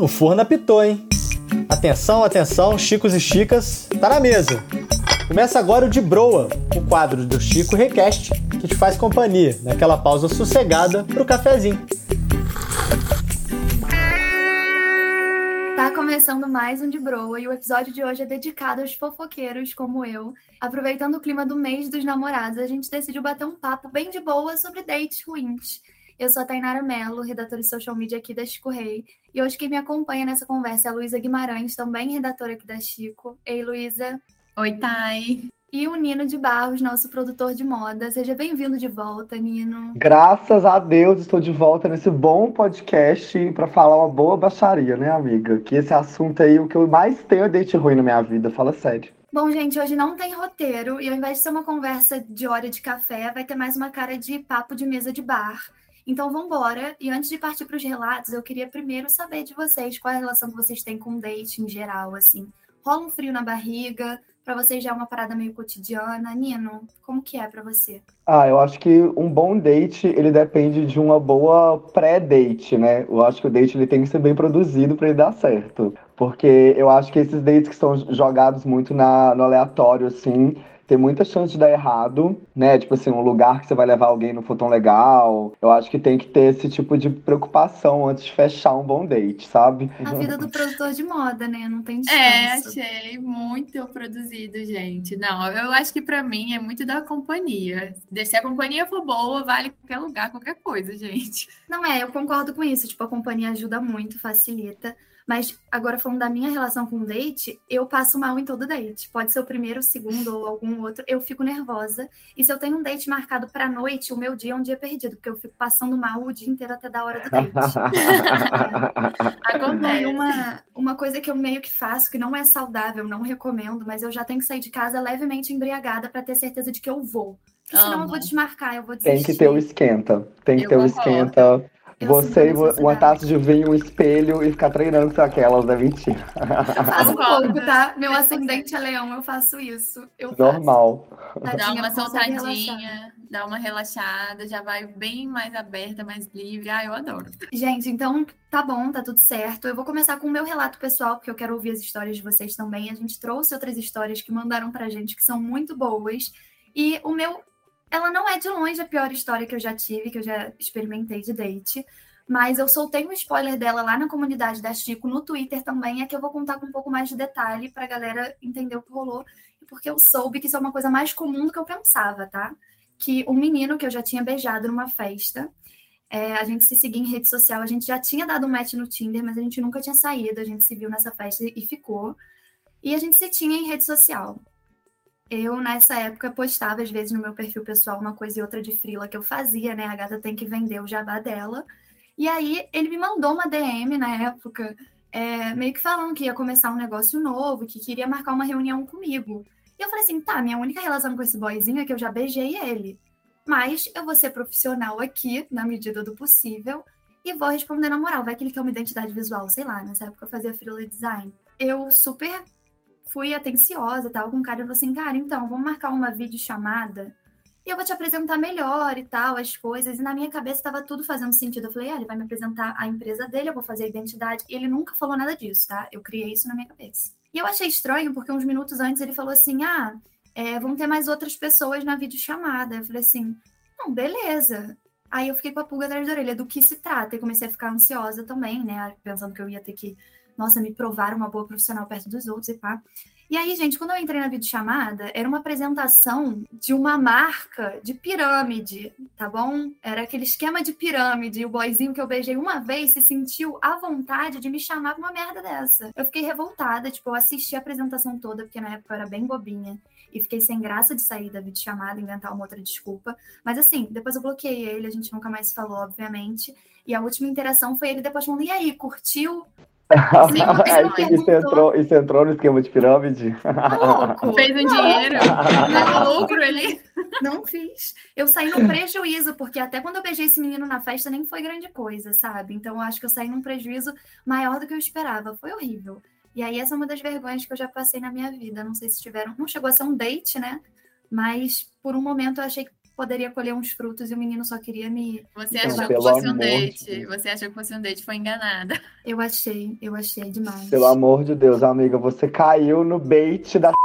o forno apitou, hein? Atenção, atenção, chicos e chicas, tá na mesa. Começa agora o De Broa, o quadro do Chico Request, que te faz companhia naquela pausa sossegada pro cafezinho. Tá começando mais um De Broa e o episódio de hoje é dedicado aos fofoqueiros como eu. Aproveitando o clima do mês dos namorados, a gente decidiu bater um papo bem de boa sobre dates ruins. Eu sou a Tainara Mello, redatora de social media aqui da Chico Rei. E hoje quem me acompanha nessa conversa é a Luísa Guimarães, também redatora aqui da Chico. Ei, Luísa. Oi, Thay. E o Nino de Barros, nosso produtor de moda. Seja bem-vindo de volta, Nino. Graças a Deus estou de volta nesse bom podcast para falar uma boa baixaria, né, amiga? Que esse assunto aí, o que eu mais tenho é date ruim na minha vida, fala sério. Bom, gente, hoje não tem roteiro e ao invés de ser uma conversa de hora de café, vai ter mais uma cara de papo de mesa de bar. Então vamos embora. E antes de partir para os relatos, eu queria primeiro saber de vocês qual é a relação que vocês têm com date em geral, assim. Rola um frio na barriga? Para vocês já é uma parada meio cotidiana? Nino, como que é para você? Ah, eu acho que um bom date, ele depende de uma boa pré-date, né? Eu acho que o date ele tem que ser bem produzido para ele dar certo. Porque eu acho que esses dates que são jogados muito na, no aleatório, assim, tem muita chance de dar errado, né? Tipo assim, um lugar que você vai levar alguém não for tão legal. Eu acho que tem que ter esse tipo de preocupação antes de fechar um bom date, sabe? A vida do produtor de moda, né? Não tem é, descanso. É, achei muito produzido, gente. Não, eu acho que para mim é muito da companhia. Se a companhia for boa, vale qualquer lugar, qualquer coisa, gente. Não é, eu concordo com isso. Tipo, a companhia ajuda muito, facilita. Mas agora falando da minha relação com o date, eu passo mal em todo date. Pode ser o primeiro, o segundo ou algum outro. Eu fico nervosa. E se eu tenho um date marcado para noite, o meu dia é um dia perdido, porque eu fico passando mal o dia inteiro até da hora do date. Acontece. Uma, uma coisa que eu meio que faço, que não é saudável, não recomendo, mas eu já tenho que sair de casa levemente embriagada para ter certeza de que eu vou. Porque senão eu vou desmarcar, eu vou desistir. Tem que ter o esquenta. Tem que eu ter o esquenta você e uma taça de vinho, um espelho e ficar treinando com aquelas, né? Mentira. Eu faço um pouco, tá? Meu ascendente é leão, eu faço isso. Eu Normal. Faço. Dá uma soltadinha, dá uma relaxada, já vai bem mais aberta, mais livre. Ah, eu adoro. Gente, então tá bom, tá tudo certo. Eu vou começar com o meu relato pessoal, porque eu quero ouvir as histórias de vocês também. A gente trouxe outras histórias que mandaram pra gente que são muito boas. E o meu ela não é de longe a pior história que eu já tive, que eu já experimentei de date. Mas eu soltei um spoiler dela lá na comunidade da Chico, no Twitter também, é que eu vou contar com um pouco mais de detalhe para a galera entender o que rolou. Porque eu soube que isso é uma coisa mais comum do que eu pensava, tá? Que um menino que eu já tinha beijado numa festa, é, a gente se seguia em rede social, a gente já tinha dado um match no Tinder, mas a gente nunca tinha saído, a gente se viu nessa festa e ficou. E a gente se tinha em rede social eu, nessa época, postava, às vezes, no meu perfil pessoal, uma coisa e outra de frila que eu fazia, né? A gata tem que vender o jabá dela. E aí, ele me mandou uma DM na época, é, meio que falando que ia começar um negócio novo, que queria marcar uma reunião comigo. E eu falei assim: tá, minha única relação com esse boyzinho é que eu já beijei ele. Mas eu vou ser profissional aqui, na medida do possível, e vou responder na moral. Vai que ele quer uma identidade visual, sei lá, nessa época eu fazia freela design. Eu super fui atenciosa, tal, com o cara e falou assim, cara, então, vamos marcar uma videochamada e eu vou te apresentar melhor e tal, as coisas. E na minha cabeça estava tudo fazendo sentido. Eu falei, ah, ele vai me apresentar a empresa dele, eu vou fazer a identidade. E ele nunca falou nada disso, tá? Eu criei isso na minha cabeça. E eu achei estranho, porque uns minutos antes ele falou assim, ah, é, vão ter mais outras pessoas na videochamada. Eu falei assim, não, beleza. Aí eu fiquei com a pulga atrás da orelha, do que se trata? E comecei a ficar ansiosa também, né? Pensando que eu ia ter que nossa, me provaram uma boa profissional perto dos outros e pá. E aí, gente, quando eu entrei na videochamada, era uma apresentação de uma marca de pirâmide, tá bom? Era aquele esquema de pirâmide. E o boyzinho que eu beijei uma vez se sentiu à vontade de me chamar pra uma merda dessa. Eu fiquei revoltada, tipo, eu assisti a apresentação toda, porque na época eu era bem bobinha. E fiquei sem graça de sair da videochamada, inventar uma outra desculpa. Mas assim, depois eu bloqueei ele, a gente nunca mais falou, obviamente. E a última interação foi ele depois falando: e aí, curtiu? Sim, isso, entrou, isso entrou no esquema de pirâmide? Tá Fez um dinheiro, não lucro ali. Não fiz. Eu saí no prejuízo, porque até quando eu beijei esse menino na festa nem foi grande coisa, sabe? Então eu acho que eu saí num prejuízo maior do que eu esperava. Foi horrível. E aí essa é uma das vergonhas que eu já passei na minha vida. Não sei se tiveram. Não chegou a ser um date, né? Mas por um momento eu achei que poderia colher uns frutos e o menino só queria me. Você Então, achou que fosse um de date. Deus. Você achou que fosse um date, foi enganada. Eu achei, eu achei demais. Pelo amor de Deus, amiga, você caiu no bait da.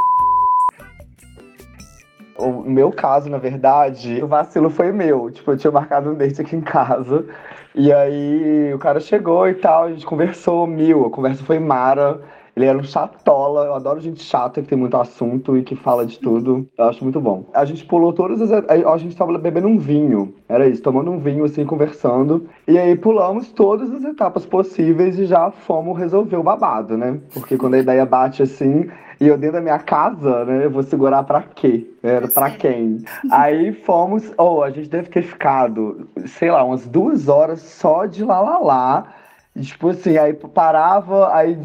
O meu caso, na verdade, o vacilo foi meu. Tipo, eu tinha marcado um date aqui em casa. E aí o cara chegou e tal, a gente conversou mil. A conversa foi mara. Ele era um chatola. Eu adoro gente chata que tem muito assunto e que fala de tudo. Eu acho muito bom. A gente pulou todas as. A gente tava bebendo um vinho. Era isso, tomando um vinho, assim, conversando. E aí pulamos todas as etapas possíveis e já fomos resolver o babado, né? Porque quando a ideia bate assim. E eu dentro da minha casa, né? Eu vou segurar pra quê? Era pra quem? Aí fomos. Oh, a gente deve ter ficado, sei lá, umas duas horas só de lá lá lá. Tipo assim, aí parava, aí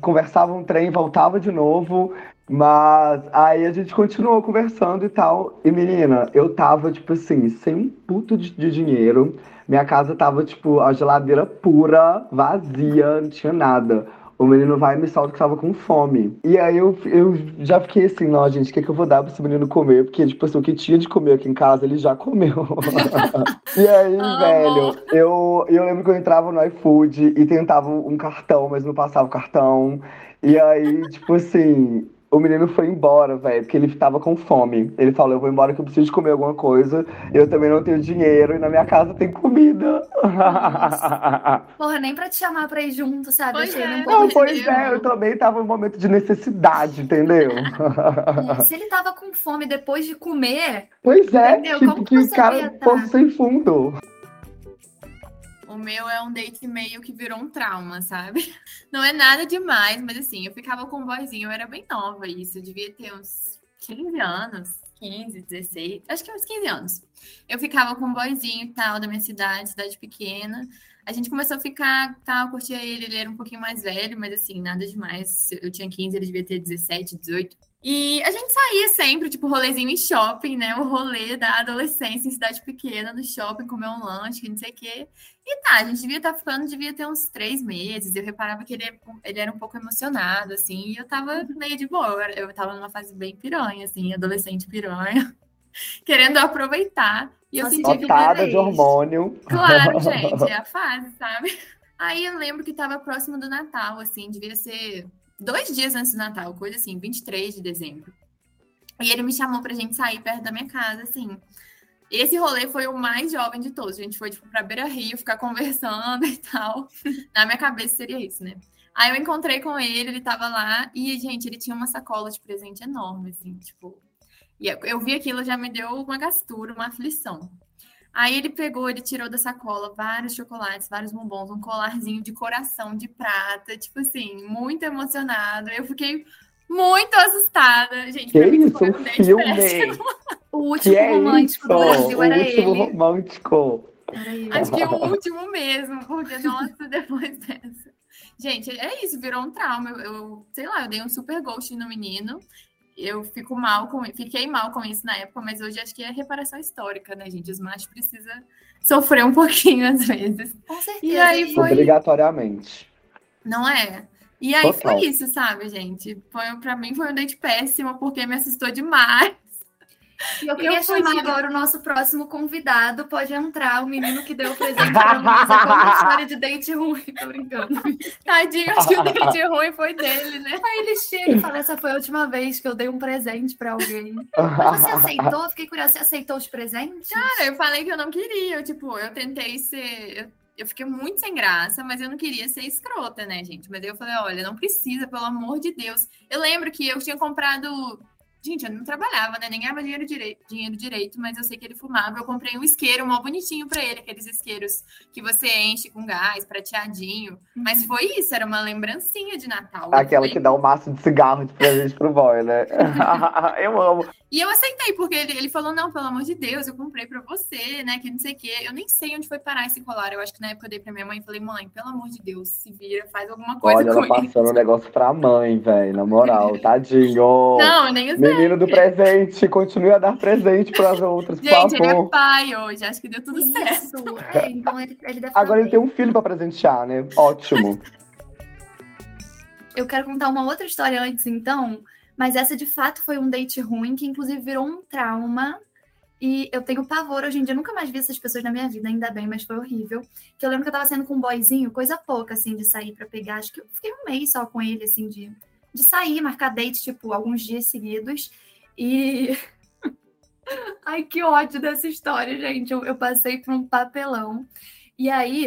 conversava um trem, voltava de novo. Mas aí a gente continuou conversando e tal. E menina, eu tava, tipo assim, sem um puto de, de dinheiro. Minha casa tava, tipo, a geladeira pura, vazia, não tinha nada. O menino vai e me solta que tava com fome. E aí eu, eu já fiquei assim, não, gente, o que, que eu vou dar pra esse menino comer? Porque, tipo assim, o que tinha de comer aqui em casa, ele já comeu. e aí, Amo. velho, eu, eu lembro que eu entrava no iFood e tentava um cartão, mas não passava o cartão. E aí, tipo assim, o menino foi embora, velho, porque ele tava com fome. Ele falou, eu vou embora que eu preciso de comer alguma coisa. Eu também não tenho dinheiro e na minha casa tem comida. Porra, nem pra te chamar pra ir junto, sabe? Pois achei é. um Não, pois é, eu também tava num momento de necessidade, entendeu? É, Se ele tava com fome depois de comer, Pois é, Entendeu? tipo, Como que o cara tá? fosse sem fundo. O meu é um date meio que virou um trauma, sabe? Não é nada demais, mas assim, eu ficava com um boyzinho, eu era bem nova isso, eu devia ter uns 15 anos, 15, 16, acho que uns 15 anos. Eu ficava com um boyzinho e tal, da minha cidade, cidade pequena. A gente começou a ficar, tal, curtia ele, ele era um pouquinho mais velho, mas assim, nada demais. Eu tinha 15, ele devia ter 17, 18. E a gente saía sempre, tipo, rolezinho em shopping, né? O rolê da adolescência em cidade pequena, no shopping, comer um lanche, não sei o quê. E tá, a gente devia estar ficando, devia ter uns três meses. Eu reparava que ele, ele era um pouco emocionado, assim, e eu tava meio de boa. Eu, tava numa fase bem piranha, assim, adolescente piranha, querendo aproveitar. E eu Só se senti que de hormônio. Claro, gente, é a fase, sabe? Aí eu lembro que tava próximo do Natal, assim, devia ser dois dias antes do Natal, coisa assim, 23 de dezembro. E ele me chamou pra gente sair perto da minha casa, assim. Esse rolê foi o mais jovem de todos. A gente foi, tipo, pra Beira Rio, ficar conversando e tal. Na minha cabeça seria isso, né? Aí eu encontrei com ele, ele tava lá, e, gente, ele tinha uma sacola de presente enorme, assim, tipo. E eu- vi aquilo, já me deu uma gastura, uma aflição. Aí ele pegou, ele tirou da sacola vários chocolates, vários bombons, um colarzinho de coração de prata, tipo assim, muito emocionado. Eu fiquei muito assustada. Gente, Que pra mim isso, foi um filme? péssimo. o último Que é romântico isso? do Brasil o era último ele. romântico. Era ele. Acho que o último mesmo, porque, nossa, depois dessa. Gente, é isso, virou um trauma. Eu, eu- sei lá, eu dei um super ghost no menino. Eu fico mal com fiquei mal com isso na época, mas hoje acho que é reparação histórica, né, gente? Os machos precisam sofrer um pouquinho às vezes. Com certeza. E aí foi- Obrigatoriamente. Não é? E aí Total. foi isso, sabe, gente? Foi, pra mim foi um date péssimo, porque me assustou demais. Eu queria chamar agora o nosso próximo convidado. Pode entrar, o menino que deu o presente pra. É uma história de date ruim. Tô brincando. Tadinho, acho que o date ruim foi dele, né? Aí ele chega e fala: Essa foi a última vez que eu dei um presente pra alguém. Mas você aceitou? Fiquei curiosa. Você aceitou os presentes? Cara, eu falei que eu não queria. Eu, tipo, eu tentei ser. Eu, eu fiquei muito sem graça, mas eu não queria ser escrota, né, gente? Mas aí eu falei, olha, não precisa, pelo amor de Deus. Eu lembro que eu tinha comprado. Gente, eu não trabalhava, né? Nem ganhava dinheiro direito, dinheiro direito, mas eu sei que ele fumava. Eu comprei um isqueiro mó bonitinho pra ele, aqueles isqueiros que você enche com gás, prateadinho. Mas foi isso, era uma lembrancinha de Natal. Aquela que dá um maço de cigarro de presente pro boy, né? eu amo. E eu aceitei, porque ele, ele falou: não, pelo amor de Deus, eu comprei pra você, né? Que não sei o quê. Eu nem sei onde foi parar esse colar. Eu acho que na época eu dei pra minha mãe e falei: mãe, pelo amor de Deus, se vira, faz alguma coisa Olha, ela isso. passando o negócio pra mãe, velho. Na moral, tadinho. Não, eu nem usei. Menino do presente, continue a dar presente pras outras, por Gente, ele é pai hoje, acho que deu tudo certo. Isso. É, então ele, ele deve Agora ele tem um filho pra presentear, né? Ótimo. Eu quero contar uma outra história antes, então, mas essa de fato foi um date ruim, que inclusive virou um trauma. E eu tenho pavor hoje em dia, nunca mais vi essas pessoas na minha vida, ainda bem, mas foi horrível. Que eu lembro que eu tava saindo com um boyzinho, coisa pouca, assim, de sair para pegar. Acho que eu fiquei um mês só com ele, assim, de, de sair, marcar date, tipo, alguns dias seguidos. E. Ai, que ódio dessa história, gente. Eu, eu passei por um papelão. E aí,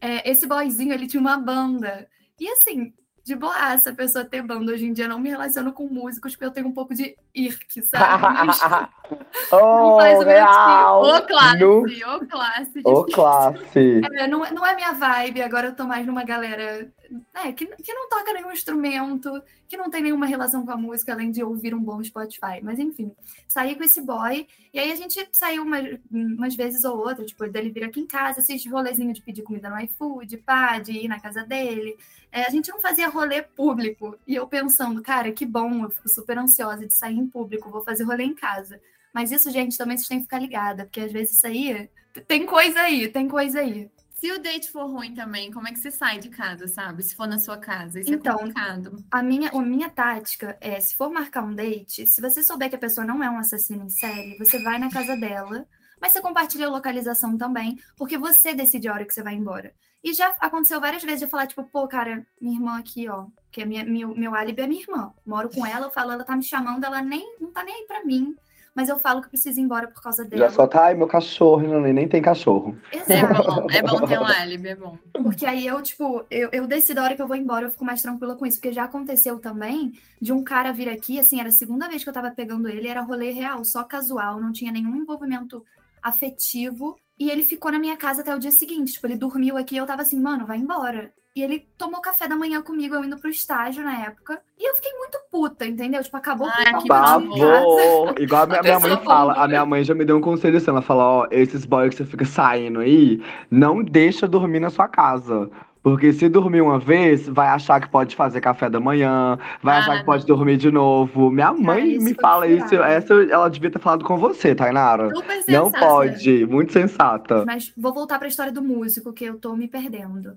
é, esse boyzinho, ele tinha uma banda. E assim, de boa essa pessoa ter banda. Hoje em dia não me relaciono com músicos porque eu tenho um pouco de irk, sabe? Oh, o real. Ô classe, no... ô classe. Ô classe. É, não, não é minha vibe, agora eu tô mais numa galera é, que, que não toca nenhum instrumento, que não tem nenhuma relação com a música, além de ouvir um bom Spotify. Mas enfim, saí com esse boy, e aí a gente saiu umas, umas vezes ou outra, tipo, dele vir aqui em casa, assistir rolezinho de pedir comida no iFood, pá, de ir na casa dele. É, a gente não fazia rolê público. E eu pensando, cara, que bom, eu fico super ansiosa de sair em público, vou fazer rolê em casa. Mas isso, gente, também vocês têm que ficar ligada, porque às vezes isso aí tem coisa aí, tem coisa aí. Se o date for ruim também, como é que você sai de casa, sabe? Se for na sua casa, isso é então, é complicado. A minha, a minha tática é, se for marcar um date, se você souber que a pessoa não é um assassino em série, você vai na casa dela, mas você compartilha a localização também, porque você decide a hora que você vai embora. E já aconteceu várias vezes de falar, tipo, pô, cara, minha irmã aqui, ó, que é minha, meu, meu álibi é minha irmã. Moro com ela, eu falo, ela tá me chamando, ela nem não tá nem aí pra mim mas eu falo que preciso ir embora por causa dela. Já só tá, ai, meu cachorro, não, nem tem cachorro. Exato. É bom, é bom ter um álibi, é bom. Porque aí eu, tipo, eu, eu decido a hora que eu vou embora, eu fico mais tranquila com isso. Porque já aconteceu também de um cara vir aqui, assim, era a segunda vez que eu tava pegando ele, era rolê real, só casual, não tinha nenhum envolvimento afetivo. E ele ficou na minha casa até o dia seguinte. Tipo, ele dormiu aqui e eu tava assim, mano, vai embora. E ele tomou café da manhã comigo, eu indo pro estágio na época. E eu fiquei muito puta, entendeu? Tipo, acabou Ai, com que Pavor! Igual a minha, minha mãe fala. A minha mãe já me deu um conselho assim. Ela fala, ó, esses boys que você fica saindo aí, não deixa dormir na sua casa. Porque se dormir uma vez, vai achar que pode fazer café da manhã, vai ah, achar que pode dormir de novo. Minha mãe me fala isso. Essa ela devia ter falado com você, Tainara. Super não pode, muito sensata. Mas vou voltar para a história do músico, que eu tô me perdendo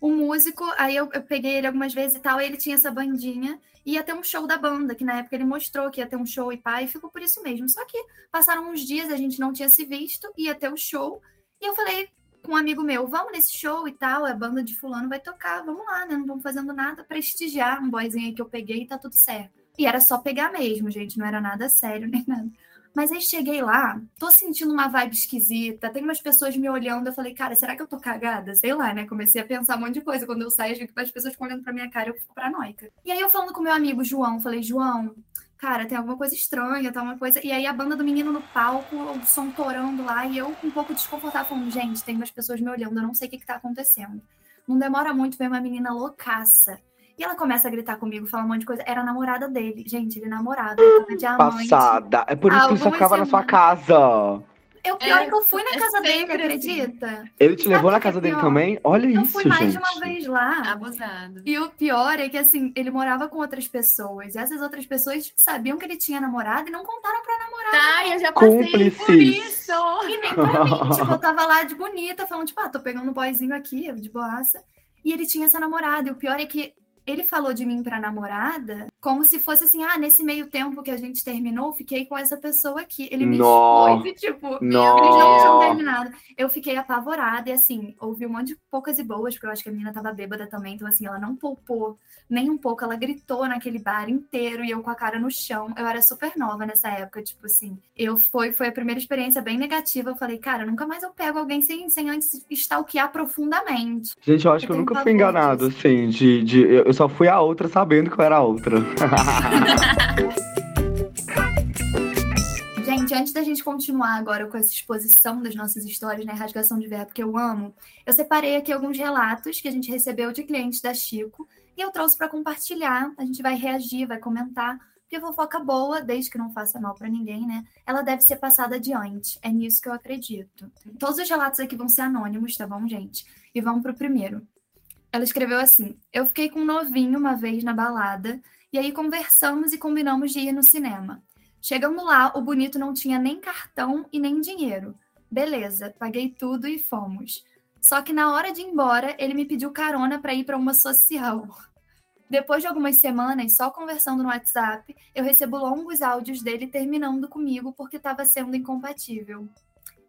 o músico, aí eu, eu, peguei ele algumas vezes e tal, ele tinha essa bandinha, e ia ter um show da banda, que na época ele mostrou que ia ter um show e pá, e ficou por isso mesmo. Só que passaram uns dias, a gente não tinha se visto, ia ter o show, e eu falei com um amigo meu, vamos nesse show e tal, a banda de fulano vai tocar, vamos lá, né? Não vamos fazendo nada, prestigiar um boyzinho aí que eu peguei e tá tudo certo. E era só pegar mesmo, gente, não era nada sério nem nada. Mas aí cheguei lá, tô sentindo uma vibe esquisita, tem umas pessoas me olhando, eu falei, cara, será que eu tô cagada? Sei lá, né? Comecei a pensar um monte de coisa. Quando eu saio, as pessoas ficam olhando pra minha cara, eu fico paranoica. E aí eu falando com meu amigo João, falei, João, cara, tem alguma coisa estranha, tá uma coisa. E aí a banda do menino no palco, o som torando lá, e eu um pouco desconfortável, falando, gente, tem umas pessoas me olhando, eu não sei o que, que tá acontecendo. Não demora muito ver uma menina loucaça e ela começa a gritar comigo, fala um monte de coisa. Era a namorada dele. Gente, ele namorado. Ele diamante. Passada. É por isso que ele só ficava na sua casa. Eu, pior é, que eu fui na é casa dele, assim. acredita? Ele te levou na casa dele pior? também? Olha eu isso, Eu fui mais gente. de uma vez lá. Abusado. E o pior é que, assim, ele morava com outras pessoas. E essas outras pessoas sabiam que ele tinha namorado e não contaram pra namorada. Tá, eu já passei Cúmplices. por isso. E nem pra mim. tipo, eu tava lá de bonita, falando, tipo, ah, tô pegando um boyzinho aqui, de boaça. E ele tinha essa namorada. E o pior é que ele falou de mim pra namorada como se fosse assim, ah, nesse meio tempo que a gente terminou, fiquei com essa pessoa aqui. Ele me expôs e, tipo, eles não tinham terminado. Eu fiquei apavorada e, assim, ouvi um monte de poucas e boas, porque eu acho que a menina tava bêbada também, então, assim, ela não poupou nem um pouco, ela gritou naquele bar inteiro e eu com a cara no chão. Eu era super nova nessa época, tipo assim. Eu foi, foi a primeira experiência bem negativa. Eu falei, cara, nunca mais eu pego alguém sem, sem antes stalkear profundamente. Gente, eu acho eu que eu nunca fui enganado, disso. assim, de, de. Eu só fui a outra sabendo que eu era a outra. gente, antes da gente continuar agora com essa exposição das nossas histórias, né, rasgação de verbo que eu amo, eu separei aqui alguns relatos que a gente recebeu de clientes da Chico e eu trouxe para compartilhar. A gente vai reagir, vai comentar, porque fofoca boa, desde que não faça mal para ninguém, né? Ela deve ser passada adiante. É nisso que eu acredito. Todos os relatos aqui vão ser anônimos, tá bom, gente? E vamos pro primeiro. Ela escreveu assim: Eu fiquei com um novinho uma vez na balada, e aí conversamos e combinamos de ir no cinema. Chegando lá, o bonito não tinha nem cartão e nem dinheiro. Beleza, paguei tudo e fomos. Só que na hora de ir embora, ele me pediu carona para ir para uma social. Depois de algumas semanas só conversando no WhatsApp, eu recebo longos áudios dele terminando comigo porque estava sendo incompatível.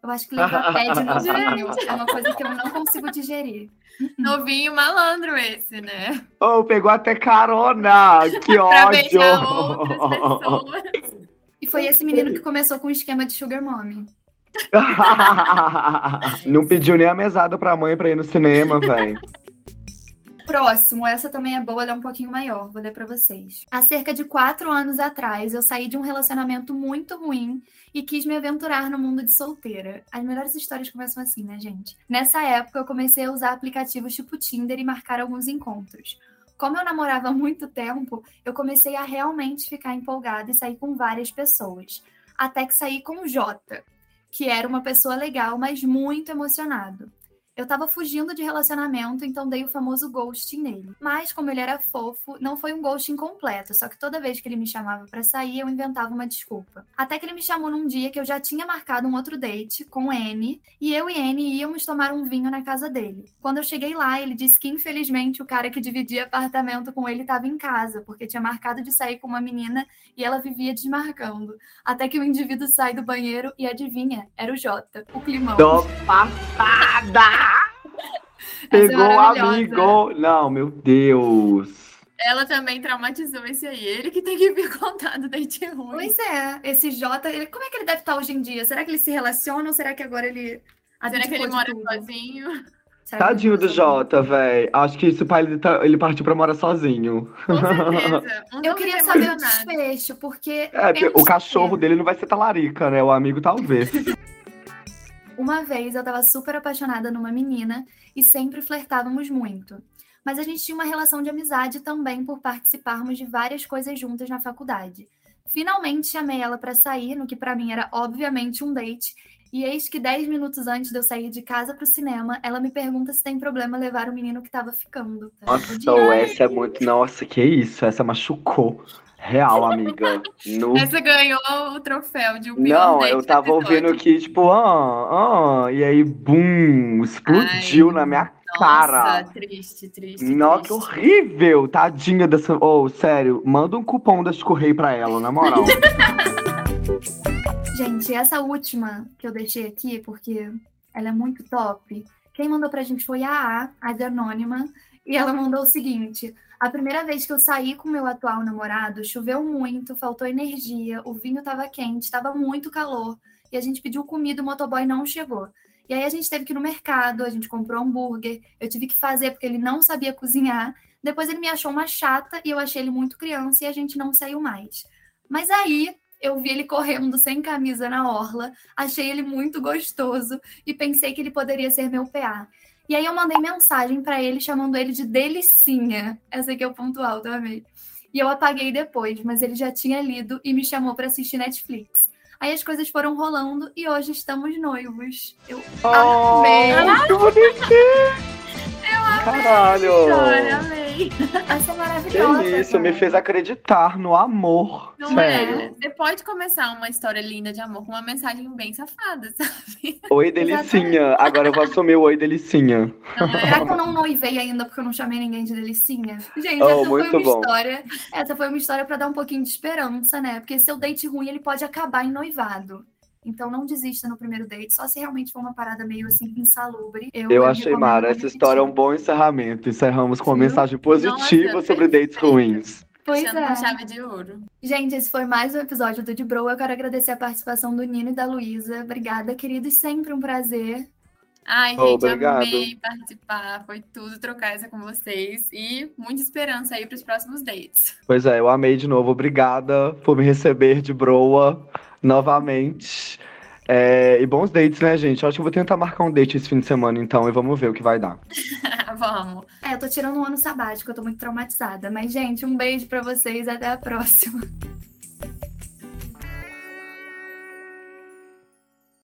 Eu acho que levar pé de novinho é uma coisa que eu não consigo digerir. Novinho malandro esse, né? Oh, pegou até carona! Que pra ódio! beijar outras pessoas. E foi esse menino que começou com o esquema de Sugar Mommy. Não pediu nem a mesada pra mãe pra ir no cinema, velho. Próximo, essa também é boa, ela é um pouquinho maior, vou ler pra vocês. Há cerca de quatro anos atrás, eu saí de um relacionamento muito ruim e quis me aventurar no mundo de solteira. As melhores histórias começam assim, né, gente? Nessa época, eu comecei a usar aplicativos tipo Tinder e marcar alguns encontros. Como eu namorava há muito tempo, eu comecei a realmente ficar empolgada e sair com várias pessoas. Até que saí com o Jota, que era uma pessoa legal, mas muito emocionado. Eu tava fugindo de relacionamento, então dei o famoso ghosting nele. Mas, como ele era fofo, não foi um ghosting completo, só que toda vez que ele me chamava pra sair, eu inventava uma desculpa. Até que ele me chamou num dia que eu já tinha marcado um outro date com N, e eu e N íamos tomar um vinho na casa dele. Quando eu cheguei lá, ele disse que infelizmente o cara que dividia apartamento com ele estava em casa, porque tinha marcado de sair com uma menina e ela vivia desmarcando. Até que o indivíduo sai do banheiro e adivinha, era o Jota, o climão. Tô passada! É Pegou o amigo! Não, meu Deus! Ela também traumatizou esse aí. Ele que tem que vir contar do date ruim. Pois é, esse Jota, ele, como é que ele deve estar hoje em dia? Será que ele se relaciona ou será que agora ele. Será que ele mora tudo? sozinho? Será Tadinho do? Jota, velho. Acho que isso pra ele, tá- ele partiu pra morar sozinho. Com certeza. Um Eu queria saber o desfecho, porque. É, o cachorro dele não vai ser talarica, né? O amigo talvez. Uma vez eu tava super apaixonada numa menina e sempre flertávamos muito. Mas a gente tinha uma relação de amizade também por participarmos de várias coisas juntas na faculdade. Finalmente chamei ela pra sair, no que pra mim era obviamente um date, e eis que 10 minutos antes de eu sair de casa pro cinema, ela me pergunta se tem problema levar o menino que tava ficando. Nossa, então, essa é muito. Nossa, que isso? Essa machucou. Real, amiga. No... Essa ganhou o troféu de pior Não, eu tava episódio. ouvindo que, tipo, ah, ah, e aí, bum, explodiu Ai, na minha Nossa, cara. triste, triste. Nossa, que horrível! Tadinha dessa. Oh, sério, manda um cupom da Correio pra ela, na moral. Gente, essa última que eu deixei aqui, porque ela é muito top. Quem mandou pra gente foi a A, a de Anônima, e ela mandou o seguinte: A primeira vez que eu saí com meu atual namorado, choveu muito, faltou energia, o vinho tava quente, tava muito calor, e a gente pediu comida, o motoboy não chegou. E aí a gente teve que ir no mercado, a gente comprou hambúrguer, eu tive que fazer porque ele não sabia cozinhar. Depois ele me achou uma chata e eu achei ele muito criança e a gente não saiu mais. Mas aí eu vi ele correndo sem camisa na orla, achei ele muito gostoso e pensei que ele poderia ser meu PA. E aí eu mandei mensagem pra ele chamando ele de Delicinha. Essa aqui é o ponto alto, eu amei. E eu apaguei depois, mas ele já tinha lido e me chamou pra assistir Netflix. Aí as coisas foram rolando e hoje estamos noivos. Eu oh, amei. que bonitinho! Caralho! Olha, amei. Essa é maravilhosa. Que isso, me cara. fez acreditar no amor. Não sério. é? Você pode começar uma história linda de amor com uma mensagem bem safada, sabe? Oi, Delicinha. Agora eu vou assumir o Oi, Delicinha. Não Será é? que eu não noivei ainda porque eu não chamei ninguém de delicinha? Gente, Oh, essa foi uma bom. história. Essa foi uma história pra dar um pouquinho de esperança, né? Porque seu date ruim ele pode acabar em noivado. Então não desista no primeiro date, só se realmente for uma parada meio assim insalubre. Eu, Eu achei, Mara, essa história é um bom encerramento. Encerramos com uma Viu? mensagem positiva Nossa, sobre dates ruins. Pois Fechando é. com chave de ouro. Gente, esse foi mais um episódio do De Bro. Eu quero agradecer a participação do Nino e da Luísa. Obrigada, queridos. Sempre um prazer. Ai, gente, obrigado. amei participar. Foi tudo trocar essa com vocês. E muita esperança aí para os próximos dates. Pois é, eu amei de novo. Obrigada por me receber de broa novamente. É, e bons dates, né, gente? Eu acho que eu vou tentar marcar um date esse fim de semana, então, e vamos ver o que vai dar. Vamos. É, eu tô tirando um ano sabático, eu tô muito traumatizada. Mas, gente, um beijo pra vocês. Até a próxima.